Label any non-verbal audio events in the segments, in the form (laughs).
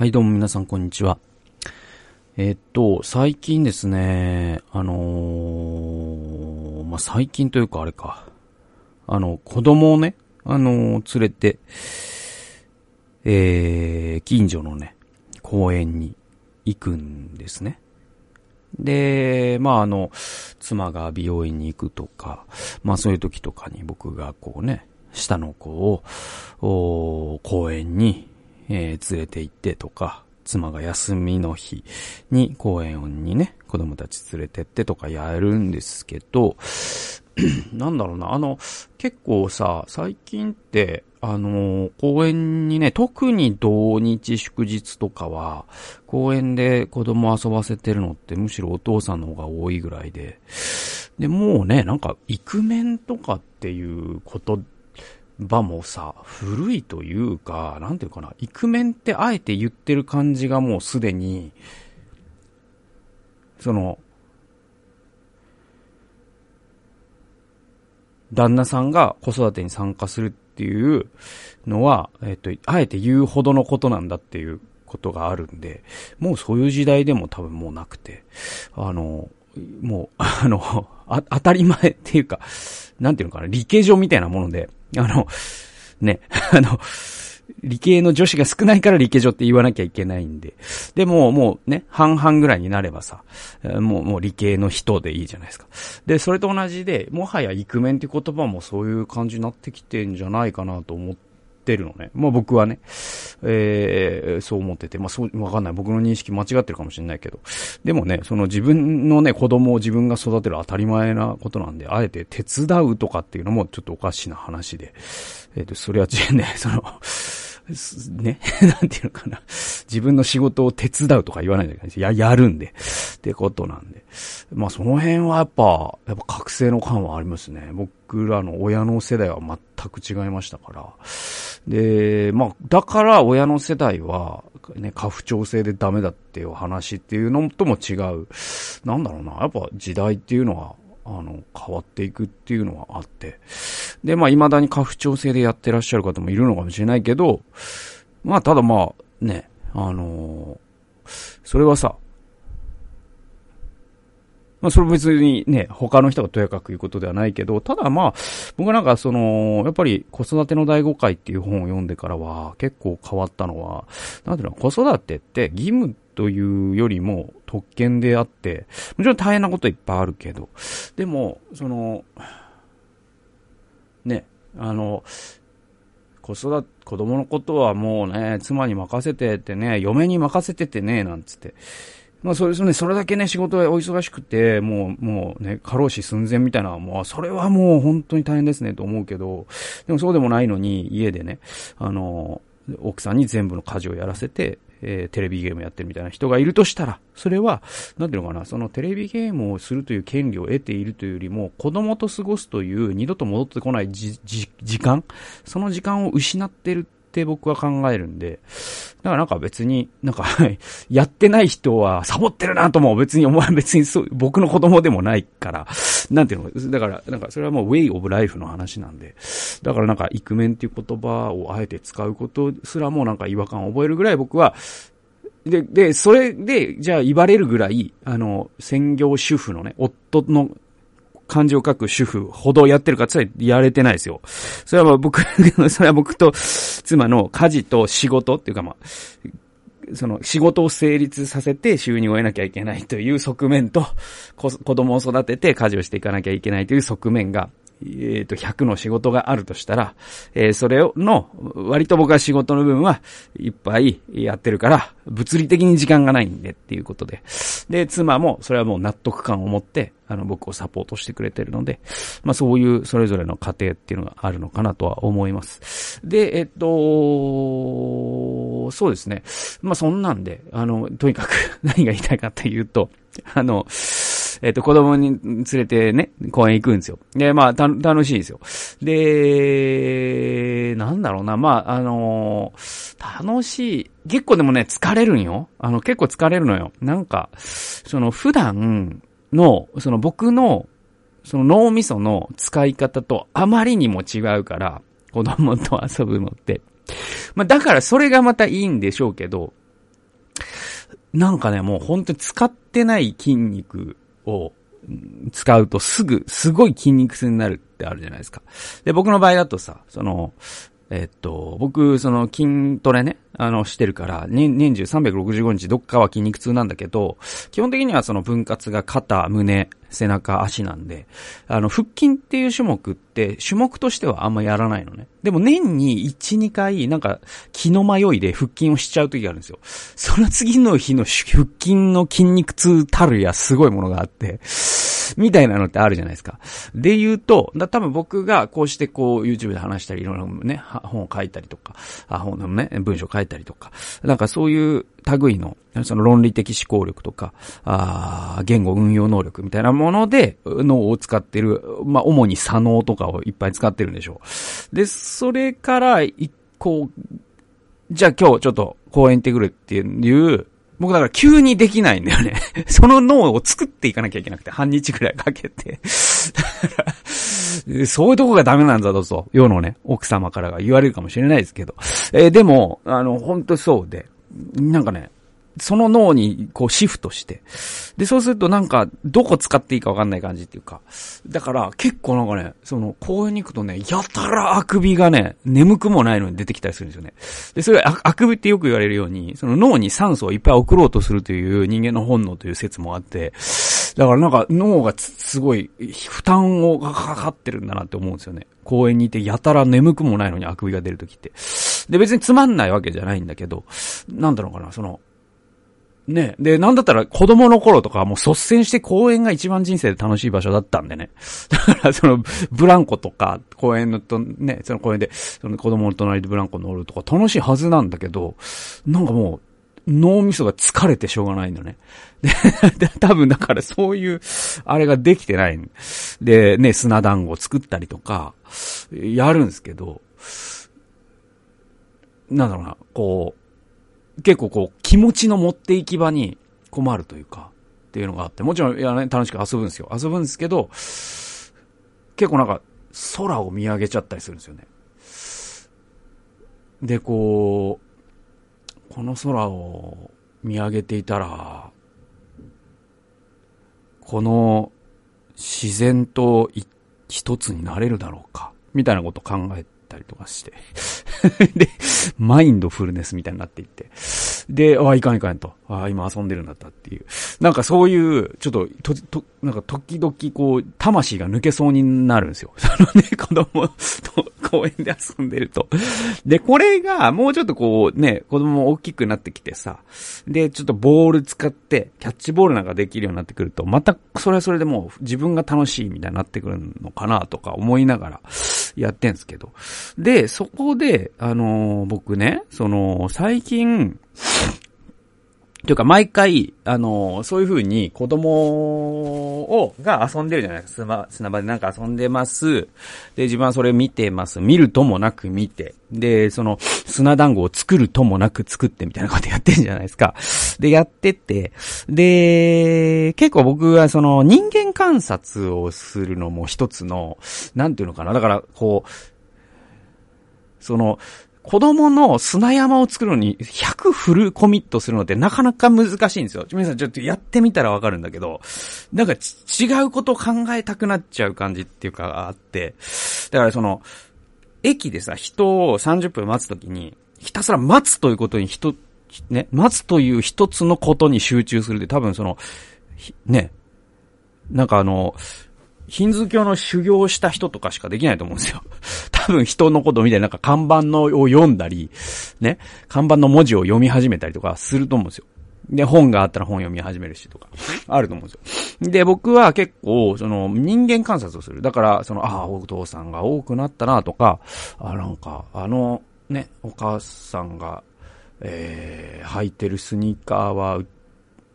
はい、どうも皆さん、こんにちは。えっと、最近ですね、あのーまあ、最近というかあれか、あの、子供をね、あのー連れて、えー、近所のね、公園に行くんですね。で、まあ、あの、妻が美容院に行くとか、まあ、そういう時とかに僕がこうね、下の子を、公園に、えー連れて行ってとか、妻が休みの日に公園にね、子供たち連れてってとかやるんですけど、(clears throat) なんだろうな、あの、結構さ、最近って、あの、公園にね、特に土日祝日とかは、公園で子供遊ばせてるのってむしろお父さんの方が多いぐらいで、で、もうね、なんか、イクメンとかっていうこと場もさ、古いというか、なんていうかな、イクメンってあえて言ってる感じがもうすでに、その、旦那さんが子育てに参加するっていうのは、えっと、あえて言うほどのことなんだっていうことがあるんで、もうそういう時代でも多分もうなくて、あの、もう、あの、あ当たり前っていうか、なんていうのかな、理系上みたいなもので、あの、ね、(laughs) あの、理系の女子が少ないから理系女って言わなきゃいけないんで。でも、もうね、半々ぐらいになればさ、もう、もう理系の人でいいじゃないですか。で、それと同じで、もはやイクメンって言葉もそういう感じになってきてんじゃないかなと思ってるのね。まあ僕はね、えーそう思ってて、まあそう、わかんない。僕の認識間違ってるかもしれないけど。でもね、その自分のね、子供を自分が育てる当たり前なことなんで、あえて手伝うとかっていうのもちょっとおかしな話で。えっ、と、それはね、その、ね、(laughs) なんていうのかな。自分の仕事を手伝うとか言わないんだけど、や、やるんで。ってことなんで。まあその辺はやっぱ、やっぱ覚醒の感はありますね。僕らの親の世代は全く違いましたから。で、まあ、だから親の世代は、ね、過不調性でダメだっていう話っていうのとも違う。なんだろうな。やっぱ時代っていうのは、あの、変わっていくっていうのはあって。で、まあ、未だに家父調性でやってらっしゃる方もいるのかもしれないけど、まあ、ただまあ、ね、あのそれはさ、まあ、それ別にね、他の人がとやかく言うことではないけど、ただまあ、僕なんかその、やっぱり子育ての第5回っていう本を読んでからは、結構変わったのは、なんていうの、子育てって義務というよりも特権であって、もちろん大変なこといっぱいあるけど、でも、その、ね、あの、子育て、子供のことはもうね、妻に任せてってね、嫁に任せててね、なんつって。まあ、それ、それね、それだけね、仕事がお忙しくて、もう、もうね、過労死寸前みたいな、もう、それはもう本当に大変ですね、と思うけど、でもそうでもないのに、家でね、あの、奥さんに全部の家事をやらせて、えーテレビゲームやってるみたいな人がいるとしたら、それは、なんていうのかな、そのテレビゲームをするという権利を得ているというよりも、子供と過ごすという二度と戻ってこないじ、じ、時間その時間を失ってるって僕は考えるんで、だからなんか別に、なんか、(laughs) やってない人はサボってるなとも別に思わ別にそう、僕の子供でもないから、なんていうの、だから、なんかそれはもうウェイオブライフの話なんで、だからなんかイクメンっていう言葉をあえて使うことすらもなんか違和感を覚えるぐらい僕は、で、で、それで、じゃあ言われるぐらい、あの、専業主婦のね、夫の漢字を書く主婦ほどやってるかって言やれてないですよ。それはまあ僕、(laughs) それは僕と妻の家事と仕事っていうかまあ、その仕事を成立させて収入を得なきゃいけないという側面と、子供を育てて家事をしていかなきゃいけないという側面が、えっ、と、100の仕事があるとしたら、えーそれをの、割と僕は仕事の分はいっぱいやってるから、物理的に時間がないんでっていうことで。で、妻もそれはもう納得感を持って、あの、僕をサポートしてくれてるので、まあそういうそれぞれの家庭っていうのがあるのかなとは思います。で、えっと、そうですね。まあそんなんで、あの、とにかく (laughs) 何が言いたいかっていうと、あの、えっ、と、子供に連れてね、公園行くんですよ。で、まあ、た、楽しいんですよ。で、なんだろうな、まあ、あの楽しい。結構でもね、疲れるんよ。あの、結構疲れるのよ。なんか、その、普段の、その僕の、その脳みその使い方とあまりにも違うから、子供と遊ぶのって。まあ、だからそれがまたいいんでしょうけど、なんかね、もう本当に使ってない筋肉を使うとすぐ、すごい筋肉痛になるってあるじゃないですか。で、僕の場合だとさ、その、えっと、僕、その筋トレね、あの、してるから、年、年中365日どっかは筋肉痛なんだけど、基本的にはその分割が肩、胸、背中、足なんで、あの、腹筋っていう種目って、種目としてはあんまやらないのね。でも年に1、2回、なんか、気の迷いで腹筋をしちゃう時があるんですよ。その次の日の腹筋の筋肉痛たるやすごいものがあって、みたいなのってあるじゃないですか。で言うと、だ多分僕がこうしてこう YouTube で話したり、いろいろね、本を書いたりとか、あ本のね、文章を書いたりとか、なんかそういう類の、その論理的思考力とか、あ言語運用能力みたいなもので脳を使ってる、まあ、主に左脳とかをいっぱい使ってるんでしょう。で、それから、こう、じゃあ今日ちょっと公園行ってくるっていう、僕だから急にできないんだよね。(laughs) その脳を作っていかなきゃいけなくて、半日くらいかけて。(laughs) そういうとこがダメなんだぞと、世のね、奥様からが言われるかもしれないですけど。えー、でも、あの、本当そうで、なんかね、その脳にこうシフトして。で、そうするとなんか、どこ使っていいかわかんない感じっていうか。だから結構なんかね、その公園に行くとね、やたらあくびがね、眠くもないのに出てきたりするんですよね。で、それああくびってよく言われるように、その脳に酸素をいっぱい送ろうとするという人間の本能という説もあって、だからなんか脳がすごい負担をかかってるんだなって思うんですよね。公園にいてやたら眠くもないのにあくびが出るときって。で、別につまんないわけじゃないんだけど、なんだろうかな、その、ね。で、なんだったら子供の頃とかもう率先して公園が一番人生で楽しい場所だったんでね。(laughs) だからその、ブランコとか、公園のと、ね、その公園で、その子供の隣でブランコ乗るとか楽しいはずなんだけど、なんかもう、脳みそが疲れてしょうがないんだね。(laughs) で、多分だからそういう、あれができてない。で、ね、砂団子を作ったりとか、やるんですけど、なんだろうな、こう、結構こう、気持ちの持っていき場に困るというか、っていうのがあって、もちろん、いやね、楽しく遊ぶんですよ。遊ぶんですけど、結構なんか、空を見上げちゃったりするんですよね。で、こう、この空を見上げていたら、この自然と一つになれるだろうか、みたいなことを考えたりとかして (laughs) で、マインドフルネスみたいになっていって。で、ああ、いかんいかんと。ああ、今遊んでるんだったっていう。なんかそういう、ちょっと、と、と、なんか時々こう、魂が抜けそうになるんですよ。(laughs) そのね、子供と (laughs) 公園で遊んでると。で、これが、もうちょっとこう、ね、子供も大きくなってきてさ、で、ちょっとボール使って、キャッチボールなんかできるようになってくると、また、それはそれでもう、自分が楽しいみたいになってくるのかなとか思いながら、やってんすけど。で、そこで、あのー、僕ね、その、最近、というか、毎回、あの、そういう風に子供を、が遊んでるじゃないですか。砂場でなんか遊んでます。で、自分はそれ見てます。見るともなく見て。で、その、砂団子を作るともなく作ってみたいなことやってるじゃないですか。で、やってて。で、結構僕はその、人間観察をするのも一つの、なんていうのかな。だから、こう、その、子供の砂山を作るのに100フルコミットするのってなかなか難しいんですよ。皆さんちょっとやってみたらわかるんだけど、なんか違うことを考えたくなっちゃう感じっていうかあって、だからその、駅でさ、人を30分待つときに、ひたすら待つということに人、ね、待つという一つのことに集中するって多分その、ね、なんかあの、ヒンズー教の修行をした人とかしかできないと思うんですよ。(laughs) 多分人のことみたいななんか看板のを読んだり、ね、看板の文字を読み始めたりとかすると思うんですよ。で、本があったら本読み始めるしとか、あると思うんですよ。で、僕は結構、その、人間観察をする。だから、その、ああ、お父さんが多くなったなとか、あ、なんか、あの、ね、お母さんが、えー、履いてるスニーカーは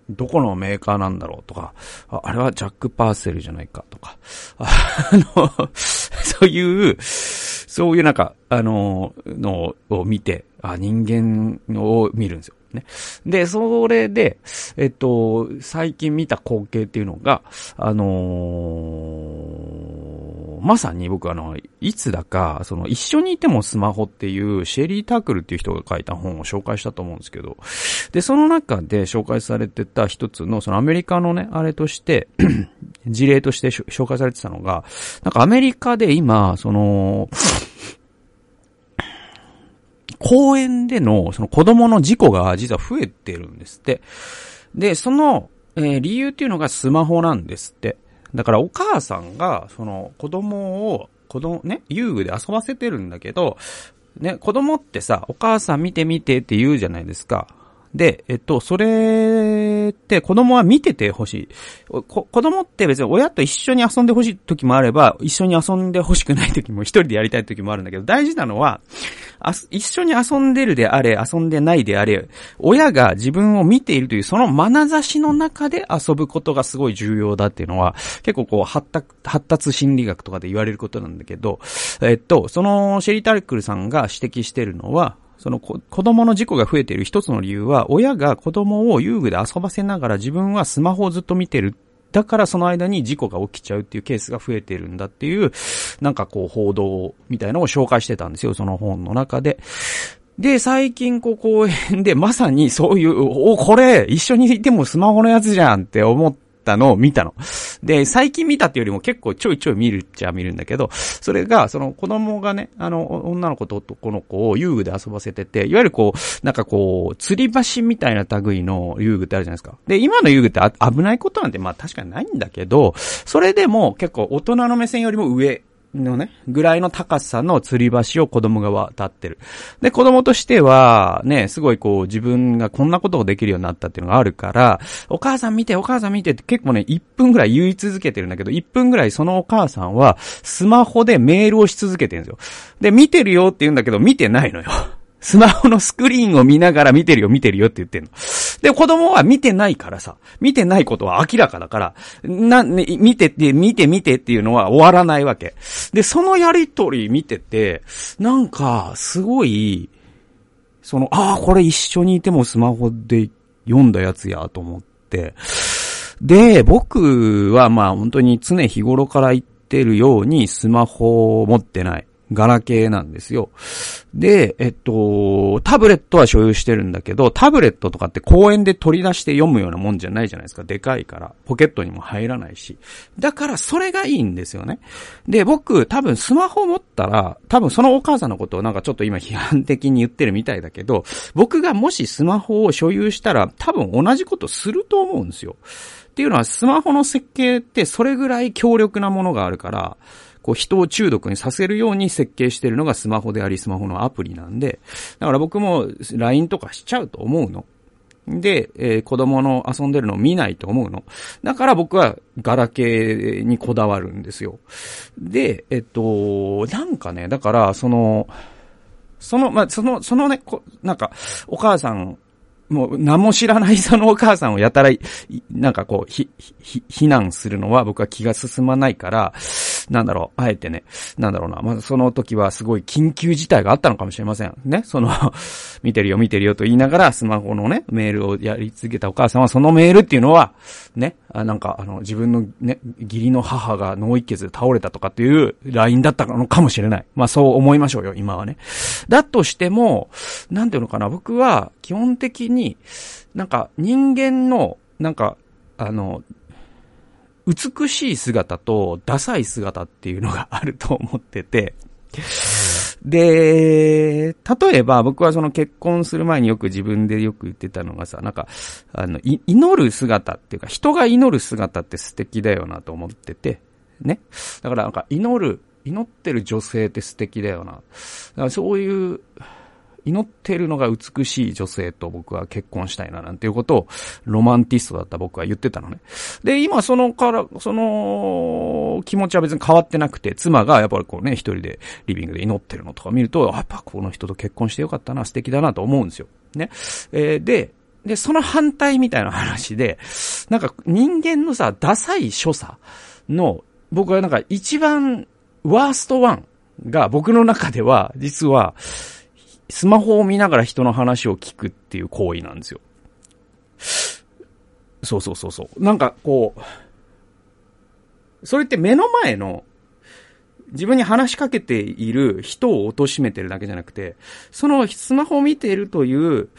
どこのメーカーなんだろうとか、ああれはジャック・パーセルじゃないかとか、(laughs) あの、(laughs) そういう、そういうなんか、あの、のを見て、あ、人間を見るんですよ。ね。で、それで、えっと、最近見た光景っていうのが、あのー、まさに僕あの、いつだか、その、一緒にいてもスマホっていうシェリー・タークルっていう人が書いた本を紹介したと思うんですけど、で、その中で紹介されてた一つの、そのアメリカのね、あれとして (clears throat) 事例として紹介されてたのが、なんかアメリカで今、その、公園での、その子供の事故が実は増えてるんですって。で、その、えー、理由っていうのがスマホなんですって。だからお母さんが、その子供を、子供、ね、遊具で遊ばせてるんだけど、ね、子供ってさ、お母さん見て見てって言うじゃないですか。で、えっと、それって子供は見ててほしい。子供って別に親と一緒に遊んでほしい時もあれば、一緒に遊んでほしくない時も一人でやりたい時もあるんだけど、大事なのは、一緒に遊んでるであれ、遊んでないであれ、親が自分を見ているというその眼差しの中で遊ぶことがすごい重要だっていうのは、結構こう発達、発達心理学とかで言われることなんだけど、えっと、そのシェリー・タルクルさんが指摘してるのは、その子子供の事故が増えている一つの理由は、親が子供を遊具で遊ばせながら自分はスマホをずっと見てるだからその間に事故が起きちゃうっていうケースが増えてるんだっていう、なんかこう報道みたいなのを紹介してたんですよ、その本の中で。で、最近こう公園でまさにそういう、お、これ一緒にいてもスマホのやつじゃんって思っったのを見たの。で、最近見たっていうよりも結構ちょいちょい見るっちゃ見るんだけど、それが、その子供がね、あの、女の子と男の子を遊具で遊ばせてて、いわゆるこう、なんかこう、吊り橋みたいな類の遊具ってあるじゃないですか。で、今の遊具って危ないことなんてまあ確かにないんだけど、それでも結構大人の目線よりも上のね、ぐらいの高さの吊り橋を子供が渡ってる。で、子供としては、ね、すごいこう自分がこんなことをできるようになったっていうのがあるから、お母さん見て、お母さん見てって結構ね、1分ぐらい言い続けてるんだけど、1分ぐらいそのお母さんは、スマホでメールをし続けてるんですよ。で、見てるよって言うんだけど、見てないのよ。スマホのスクリーンを見ながら見てるよ、見てるよって言ってんの。で、子供は見てないからさ、見てないことは明らかだから、な、ね、見てって、見て見てっていうのは終わらないわけ。で、そのやりとり見てて、なんか、すごい、その、ああ、これ一緒にいてもスマホで読んだやつやと思って、で、僕はまあ本当に常日頃から言ってるようにスマホを持ってない。ガラケーなんですよ。で、えっと、タブレットは所有してるんだけど、タブレットとかって公園で取り出して読むようなもんじゃないじゃないですか。でかいから。ポケットにも入らないし。だからそれがいいんですよね。で、僕、多分スマホ持ったら、多分そのお母さんのことをなんかちょっと今批判的に言ってるみたいだけど、僕がもしスマホを所有したら、多分同じことすると思うんですよ。っていうのは、スマホの設計ってそれぐらい強力なものがあるから、こう人を中毒にさせるように設計してるのがスマホでありスマホのアプリなんで、だから僕も LINE とかしちゃうと思うの。で、えー、子供の遊んでるのを見ないと思うの。だから僕はガラケーにこだわるんですよ。で、えっと、なんかね、だから、その、その、まあ、その、そのね、こなんか、お母さんもう何も知らないそのお母さんをやたら、なんかこう、ひ、ひ、非難するのは僕は気が進まないから、なんだろう、あえてね、なんだろうな、まずその時はすごい緊急事態があったのかもしれません。ね、その (laughs) 見てるよ見てるよと言いながらスマホのね、メールをやり続けたお母さんはそのメールっていうのは、ね、あなんかあの自分のね、義理の母が脳一血で倒れたとかっていう LINE だったのかもしれない。まあそう思いましょうよ、今はね。だとしても、なんていうのかな、僕は基本的に、なんか人間の、なんか、あの、美しい姿とダサい姿っていうのがあると思ってて、で、例えば僕はその結婚する前によく自分でよく言ってたのがさ、なんか、あの、祈る姿っていうか、人が祈る姿って素敵だよなと思ってて、ね。だからなんか祈る、祈ってる女性って素敵だよな。だからそういう、祈ってるのが美しい女性と僕は結婚したいななんていうことをロマンティストだった僕は言ってたのね。で、今そのから、その気持ちは別に変わってなくて、妻がやっぱりこうね、一人でリビングで祈ってるのとか見ると、やっぱこの人と結婚してよかったな、素敵だなと思うんですよ。ね。えー、で、で、その反対みたいな話で、なんか人間のさ、ダサい所作の、僕はなんか一番ワーストワンが僕の中では、実は、スマホを見ながら人の話を聞くっていう行為なんですよ。そうそうそうそう。なんかこう、それって目の前の自分に話しかけている人を貶めてるだけじゃなくて、そのスマホを見ているという、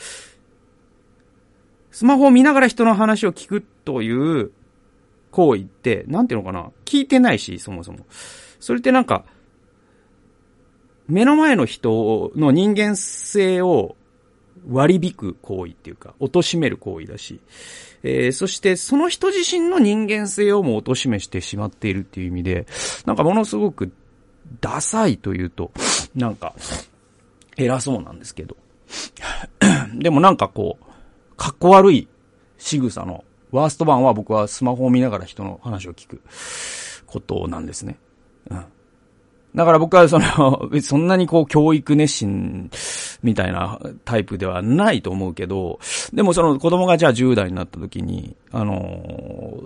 スマホを見ながら人の話を聞くという行為って、なんていうのかな？聞いてないし、そもそも。それってなんか、目の前の人の人間性を割り引く行為っていうか、貶める行為だし、えー、そしてその人自身の人間性をも貶めしてしまっているっていう意味で、なんかものすごくダサいというと、なんか、偉そうなんですけど。(clears throat) でもなんかこう、かっこ悪い仕草のワースト版は僕はスマホを見ながら人の話を聞くことなんですね。うん。だから僕はその、(laughs) そんなにこう教育熱心みたいなタイプではないと思うけど、でもその子供がじゃあ10代になった時に、あの、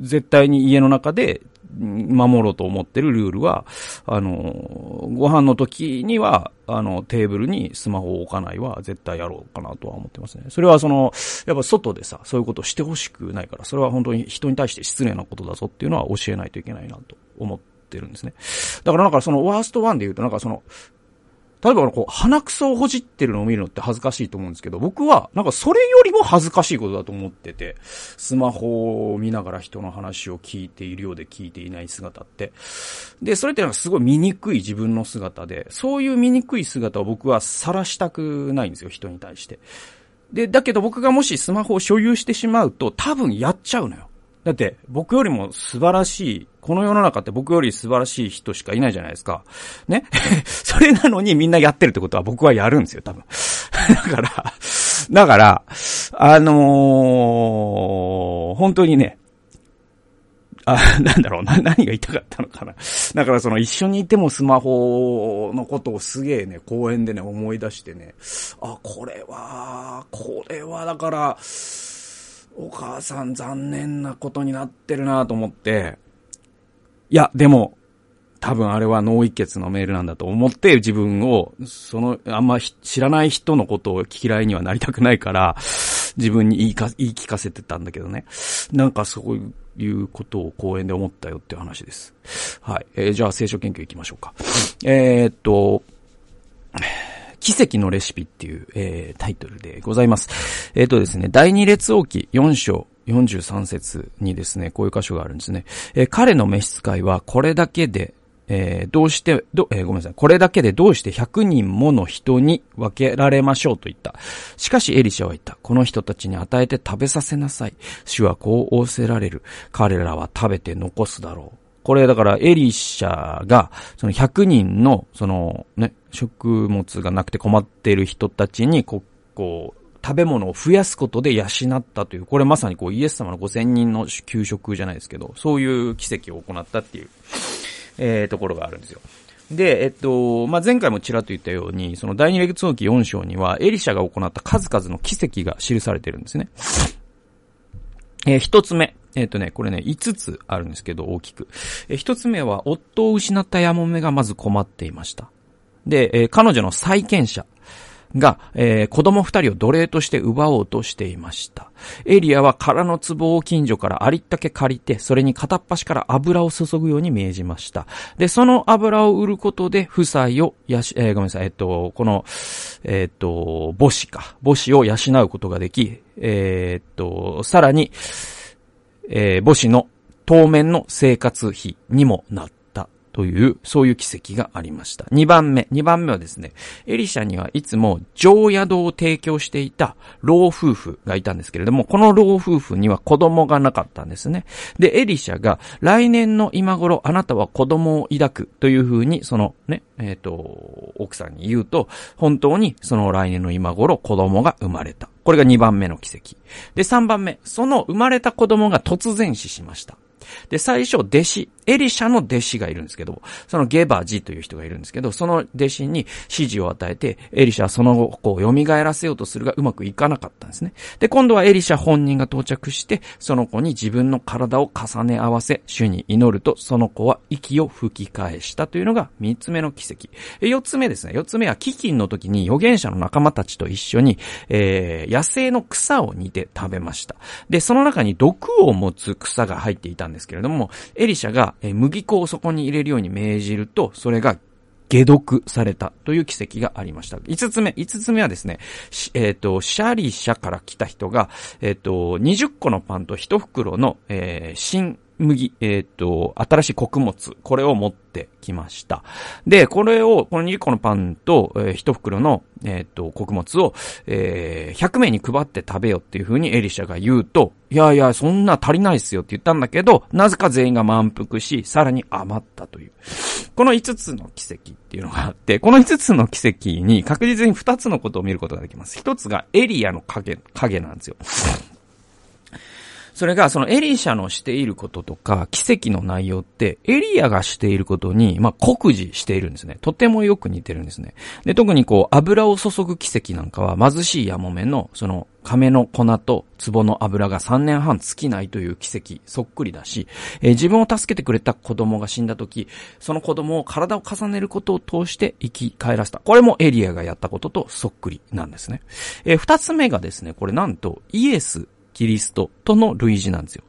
絶対に家の中で守ろうと思ってるルールは、あの、ご飯の時には、あの、テーブルにスマホを置かないは絶対やろうかなとは思ってますね。それはその、やっぱ外でさ、そういうことをしてほしくないから、それは本当に人に対して失礼なことだぞっていうのは教えないといけないなと思ってってるんですね。だからなんかそのワーストワンで言うとなんかその、例えばこう、鼻くそをほじってるのを見るのって恥ずかしいと思うんですけど、僕は、なんかそれよりも恥ずかしいことだと思ってて、スマホを見ながら人の話を聞いているようで聞いていない姿って。で、それってなんかすごい醜い自分の姿で、そういう醜い姿を僕は晒したくないんですよ、人に対して。で、だけど僕がもしスマホを所有してしまうと、多分やっちゃうのよ。だって、僕よりも素晴らしい、この世の中って僕より素晴らしい人しかいないじゃないですか。ね？(laughs) それなのにみんなやってるってことは僕はやるんですよ、多分。(laughs) だから、だから、あのー、本当にね、あ、なんだろうな、何が言いたかったのかな。だからその一緒にいてもスマホのことをすげえね、公園でね、思い出してね、あ、これは、これはだから、お母さん残念なことになってるなと思って、いや、でも、多分あれは脳一血のメールなんだと思って自分を、その、あんま知らない人のことを嫌いにはなりたくないから、自分に言いか、言い聞かせてたんだけどね。なんかそういうことを公園で思ったよっていう話です。はい。えー、じゃあ聖書研究行きましょうか。えー、っと、奇跡のレシピっていう、えー、タイトルでございます。えっ、ー、とですね、第二列王記4章43節にですね、こういう箇所があるんですね。えー、彼の召使いはこれだけで、えー、どうして、ど、えー、ごめんなさい。これだけでどうして100人もの人に分けられましょうと言った。しかしエリシャは言った。この人たちに与えて食べさせなさい。主はこう仰せられる。彼らは食べて残すだろう。これだからエリシャが、その100人の、そのね、食物がなくて困っている人たちに、こう、こう、食べ物を増やすことで養ったという、これまさにこうイエス様の5000人の給食じゃないですけど、そういう奇跡を行ったっていう、えー、ところがあるんですよ。で、えっと、まあ、前回もちらっと言ったように、その第二列王記4章には、エリシャが行った数々の奇跡が記されてるんですね。えー、一つ目。えっ、とね、これね、5つあるんですけど、大きく。えー、1つ目は、夫を失ったヤモメがまず困っていました。で、えー、彼女の債権者が、えー、子供二人を奴隷として奪おうとしていました。エリアは空の壺を近所からありったけ借りて、それに片っ端から油を注ぐように命じました。で、その油を売ることで、夫妻をやし、えー、ごめんなさい、えっと、この、えっと、母子か、母子を養うことができ、えっと、さらに、えー、母子の当面の生活費にもなったという、そういう奇跡がありました。2番目。2番目はですね、エリシャにはいつも常宿を提供していた老夫婦がいたんですけれども、この老夫婦には子供がなかったんですね。で、エリシャが来年の今頃あなたは子供を抱くというふうに、そのね、えっ、ー、と、奥さんに言うと、本当にその来年の今頃子供が生まれた。これが2番目の奇跡。で、3番目。その生まれた子供が突然死しました。で、最初、弟子、エリシャの弟子がいるんですけど、そのゲバジという人がいるんですけど、その弟子に指示を与えて、エリシャはその子を蘇らせようとするがうまくいかなかったんですね。で、今度はエリシャ本人が到着して、その子に自分の体を重ね合わせ、主に祈ると、その子は息を吹き返したというのが三つ目の奇跡。四つ目ですね。四つ目は飢饉の時に預言者の仲間たちと一緒に、えー、野生の草を煮て食べました。で、その中に毒を持つ草が入っていたんですけれども、エリシャがえ麦粉をそこに入れるように命じると、それが解毒されたという奇跡がありました。五つ目、五つ目はですね、えっ、ー、と、シャリシャから来た人が、えっ、ー、と、20個のパンと1袋の、えー、新麦、えっ、ー、と、新しい穀物、これを持ってきました。で、これを、この2個のパンと、えー、1袋の、えっ、ー、と、穀物を、えー、100名に配って食べよっていう風にエリシャが言うと、いやいや、そんな足りないっすよって言ったんだけど、なぜか全員が満腹し、さらに余ったという。この5つの奇跡っていうのがあって、この5つの奇跡に確実に2つのことを見ることができます。1つがエリアの影、影なんですよ。それが、そのエリシャのしていることとか、奇跡の内容って、エリアがしていることに、まあ、酷似しているんですね。とてもよく似てるんですね。で、特にこう、油を注ぐ奇跡なんかは、貧しいヤモメの、その、亀の粉と壺の油が3年半尽きないという奇跡、そっくりだし、えー、自分を助けてくれた子供が死んだ時、その子供を体を重ねることを通して生き返らせた。これもエリアがやったこととそっくりなんですね。えー、二つ目がですね、これなんと、イエスキリストとの類似なんですよ。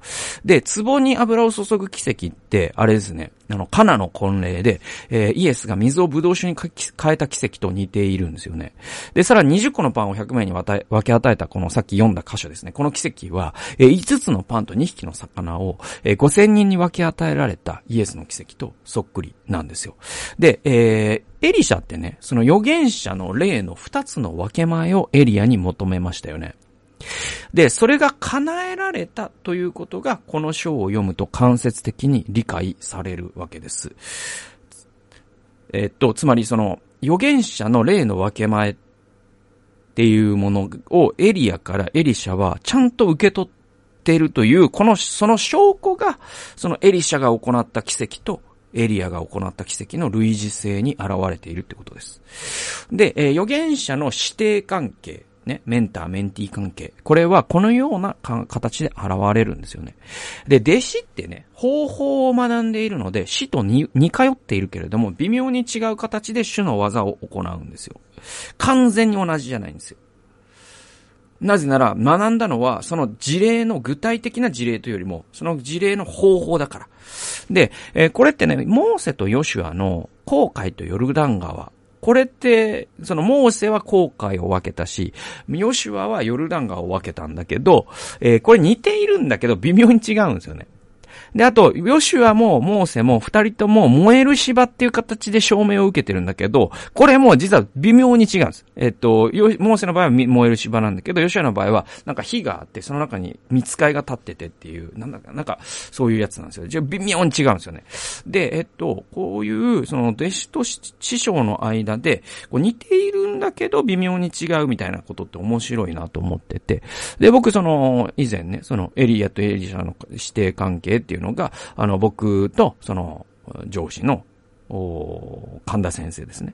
で、壺に油を注ぐ奇跡って、あれですね、あの、カナの婚礼で、えー、イエスが水をブドウ酒に変えた奇跡と似ているんですよね。で、さらに20個のパンを100名に分け与えたこのさっき読んだ箇所ですね。この奇跡は、えー、5つのパンと2匹の魚を、えー、5000人に分け与えられたイエスの奇跡とそっくりなんですよ。で、えー、エリシャってね、その預言者の例の2つの分け前をエリアに求めましたよね。で、それが叶えられたということが、この章を読むと間接的に理解されるわけです。えっと、つまりその、預言者の例の分け前っていうものをエリアからエリシャはちゃんと受け取っているという、この、その証拠が、そのエリシャが行った奇跡とエリアが行った奇跡の類似性に現れているってことです。で、えー、預言者の指定関係。ね、メンター、メンティー関係。これはこのような形で現れるんですよね。で、弟子ってね、方法を学んでいるので、死と似通っているけれども、微妙に違う形で主の技を行うんですよ。完全に同じじゃないんですよ。なぜなら、学んだのは、その事例の具体的な事例というよりも、その事例の方法だから。で、えー、これってね、モーセとヨシュアの航海とヨルダン川これって、そのモーセは後悔を分けたし、ヨシュアはヨルダン川を分けたんだけど、えー、これ似ているんだけど微妙に違うんですよね。で、あと、ヨシュアもモーセも二人とも燃える芝っていう形で証明を受けてるんだけど、これも実は微妙に違うんです。えっと、モーセの場合は燃える芝なんだけど、ヨシュアの場合はなんか火があって、その中に見つかいが立っててっていう、なんだか、なんか、そういうやつなんですよ。じゃ微妙に違うんですよね。で、えっと、こういう、その弟子と師匠の間で、こう似ているんだけど微妙に違うみたいなことって面白いなと思ってて。で、僕その、以前ね、そのエリアとエリシャの指定関係っていうのが、あの、僕と、その、上司の、神田先生ですね。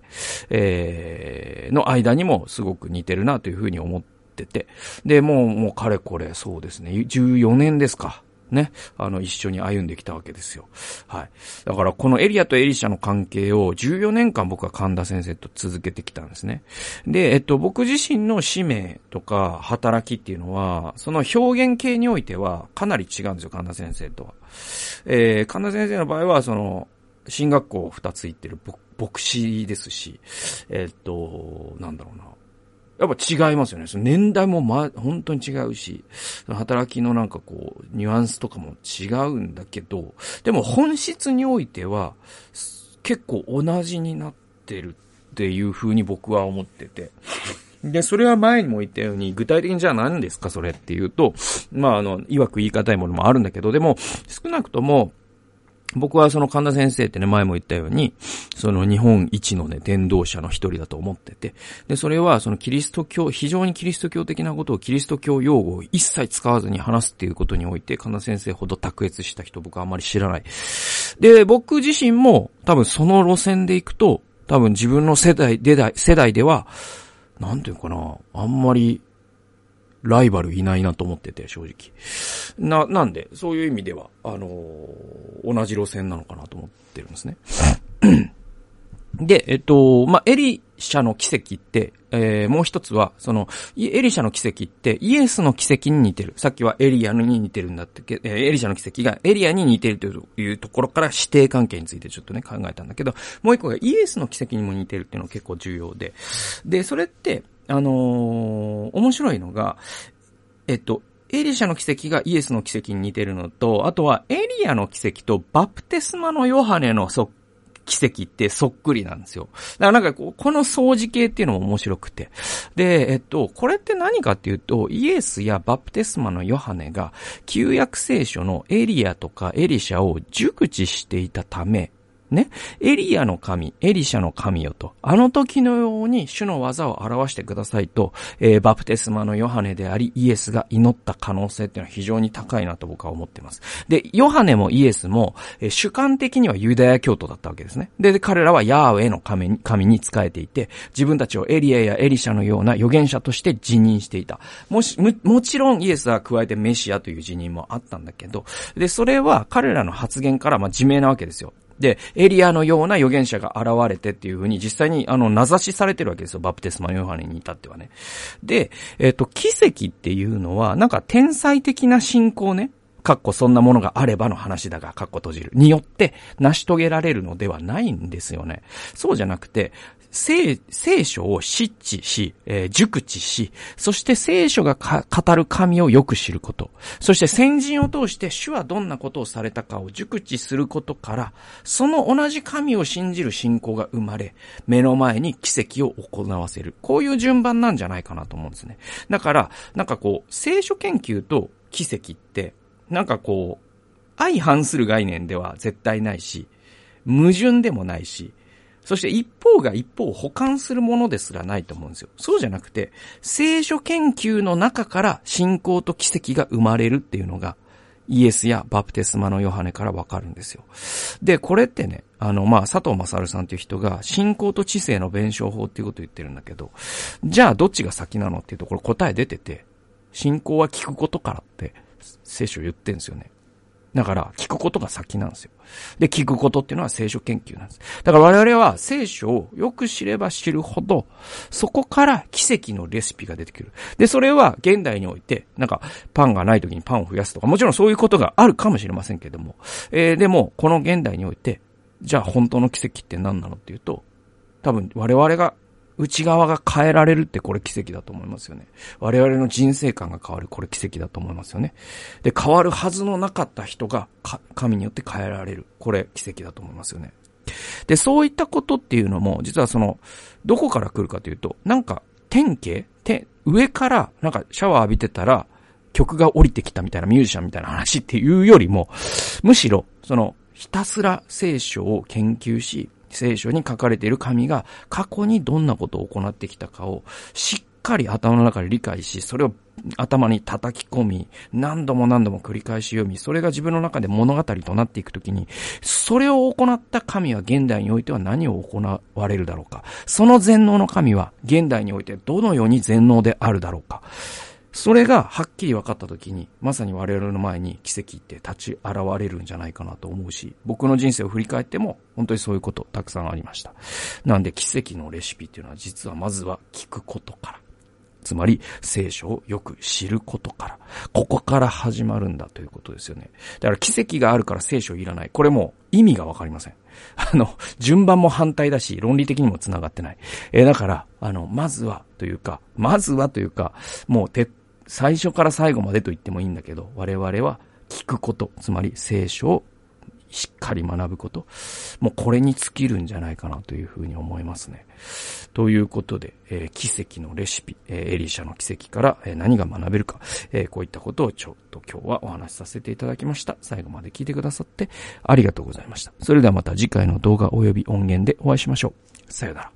えー、の間にもすごく似てるなというふうに思ってて。で、もう、もうかれこれ、そうですね。14年ですか。ね、あの、一緒に歩んできたわけですよ。はい。だから、このエリアとエリシャの関係を14年間僕は神田先生と続けてきたんですね。で、えっと、僕自身の使命とか働きっていうのは、その表現系においてはかなり違うんですよ、神田先生とは。えー、神田先生の場合は、その、進学校二つ行ってる牧師ですし、えっと、なんだろうな。やっぱ違いますよね。その年代もま、本当に違うし、働きのなんかこう、ニュアンスとかも違うんだけど、でも本質においては、結構同じになってるっていう風に僕は思ってて。で、それは前にも言ったように、具体的にじゃあ何ですかそれっていうと、まああの、曰く言い難いものもあるんだけど、でも、少なくとも、僕はその神田先生ってね、前も言ったように、その日本一のね、伝道者の一人だと思ってて、で、それはそのキリスト教、非常にキリスト教的なことをキリスト教用語を一切使わずに話すっていうことにおいて、神田先生ほど卓越した人僕はあんまり知らない。で、僕自身も多分その路線で行くと、多分自分の世代、世代では、なんていうかな、あんまりライバルいないなと思ってて、正直。な、なんで、そういう意味では、あのー、同じ路線なのかなと思ってるんですね。(laughs) で、えっと、まあ、エリシャの奇跡って、えー、もう一つは、その、エリシャの奇跡ってイエスの奇跡に似てる。さっきはエリアに似てるんだって、えー、エリシャの奇跡がエリアに似てるというところから指定関係についてちょっとね、考えたんだけど、もう一個がイエスの奇跡にも似てるっていうのが結構重要で。で、それって、あのー、面白いのが、えっと、エリシャの奇跡がイエスの奇跡に似てるのと、あとはエリアの奇跡とバプテスマのヨハネのそっ奇跡ってそっくりなんですよ。だからなんかこうこの掃除系っていうのも面白くて。で、えっと、これって何かっていうと、イエスやバプテスマのヨハネが旧約聖書のエリアとかエリシャを熟知していたため、ね。エリアの神、エリシャの神よと、あの時のように主の技を表してくださいと、えー、バプテスマのヨハネであり、イエスが祈った可能性っていうのは非常に高いなと僕は思っています。で、ヨハネもイエスも、えー、主観的にはユダヤ教徒だったわけですね。で、彼らはヤーウェの神に、神に仕えていて、自分たちをエリアやエリシャのような預言者として辞任していた。もし、もちろんイエスは加えてメシアという辞任もあったんだけど、で、それは彼らの発言からまあ自明なわけですよ。で、エリアのような預言者が現れてっていうふうに実際にあの、名指しされてるわけですよ。バプテスマヨハネに至ってはね。で、えっ、と、奇跡っていうのは、なんか天才的な信仰ね。かっこそんなものがあればの話だが、かっこ閉じる。によって成し遂げられるのではないんですよね。そうじゃなくて、聖、聖書を知知し、えー、熟知し、そして聖書が語る神をよく知ること。そして先人を通して主はどんなことをされたかを熟知することから、その同じ神を信じる信仰が生まれ、目の前に奇跡を行わせる。こういう順番なんじゃないかなと思うんですね。だから、なんかこう、聖書研究と奇跡って、なんかこう、相反する概念では絶対ないし、矛盾でもないし、そして一方が一方を補完するものですらないと思うんですよ。そうじゃなくて、聖書研究の中から信仰と奇跡が生まれるっていうのが、イエスやバプテスマのヨハネからわかるんですよ。で、これってね、あの、まあ、佐藤正さんっていう人が、信仰と知性の弁証法っていうことを言ってるんだけど、じゃあどっちが先なのっていうところ答え出てて、信仰は聞くことからって聖書言ってんですよね。だから、聞くことが先なんですよ。で、聞くことっていうのは聖書研究なんです。だから我々は聖書をよく知れば知るほど、そこから奇跡のレシピが出てくる。で、それは現代において、なんか、パンがない時にパンを増やすとか、もちろんそういうことがあるかもしれませんけども、えー、でも、この現代において、じゃあ本当の奇跡って何なのっていうと、多分我々が内側が変えられるってこれ奇跡だと思いますよね。我々の人生観が変わるこれ奇跡だと思いますよね。で、変わるはずのなかった人が神によって変えられる。これ奇跡だと思いますよね。で、そういったことっていうのも、実はその、どこから来るかというと、なんか、天気て、上から、なんかシャワー浴びてたら、曲が降りてきたみたいなミュージシャンみたいな話っていうよりも、むしろ、その、ひたすら聖書を研究し、聖書に書かれている神が過去にどんなことを行ってきたかをしっかり頭の中で理解し、それを頭に叩き込み、何度も何度も繰り返し読み、それが自分の中で物語となっていくときに、それを行った神は現代においては何を行われるだろうか。その全能の神は現代においてどのように全能であるだろうか。それがはっきり分かった時に、まさに我々の前に奇跡って立ち現れるんじゃないかなと思うし、僕の人生を振り返っても、本当にそういうことたくさんありました。なんで奇跡のレシピっていうのは実はまずは聞くことから。つまり、聖書をよく知ることから。ここから始まるんだということですよね。だから奇跡があるから聖書いらない。これも意味がわかりません。あの、順番も反対だし、論理的にも繋がってない。えー、だから、あの、まずはというか、まずはというか、もう徹最初から最後までと言ってもいいんだけど、我々は聞くこと、つまり聖書をしっかり学ぶこと。もうこれに尽きるんじゃないかなというふうに思いますね。ということで、えー、奇跡のレシピ、えー、エリシャの奇跡から、えー、何が学べるか、え、こういったことをちょっと今日はお話しさせていただきました。最後まで聞いてくださってありがとうございました。それではまた次回の動画及び音源でお会いしましょう。さよなら。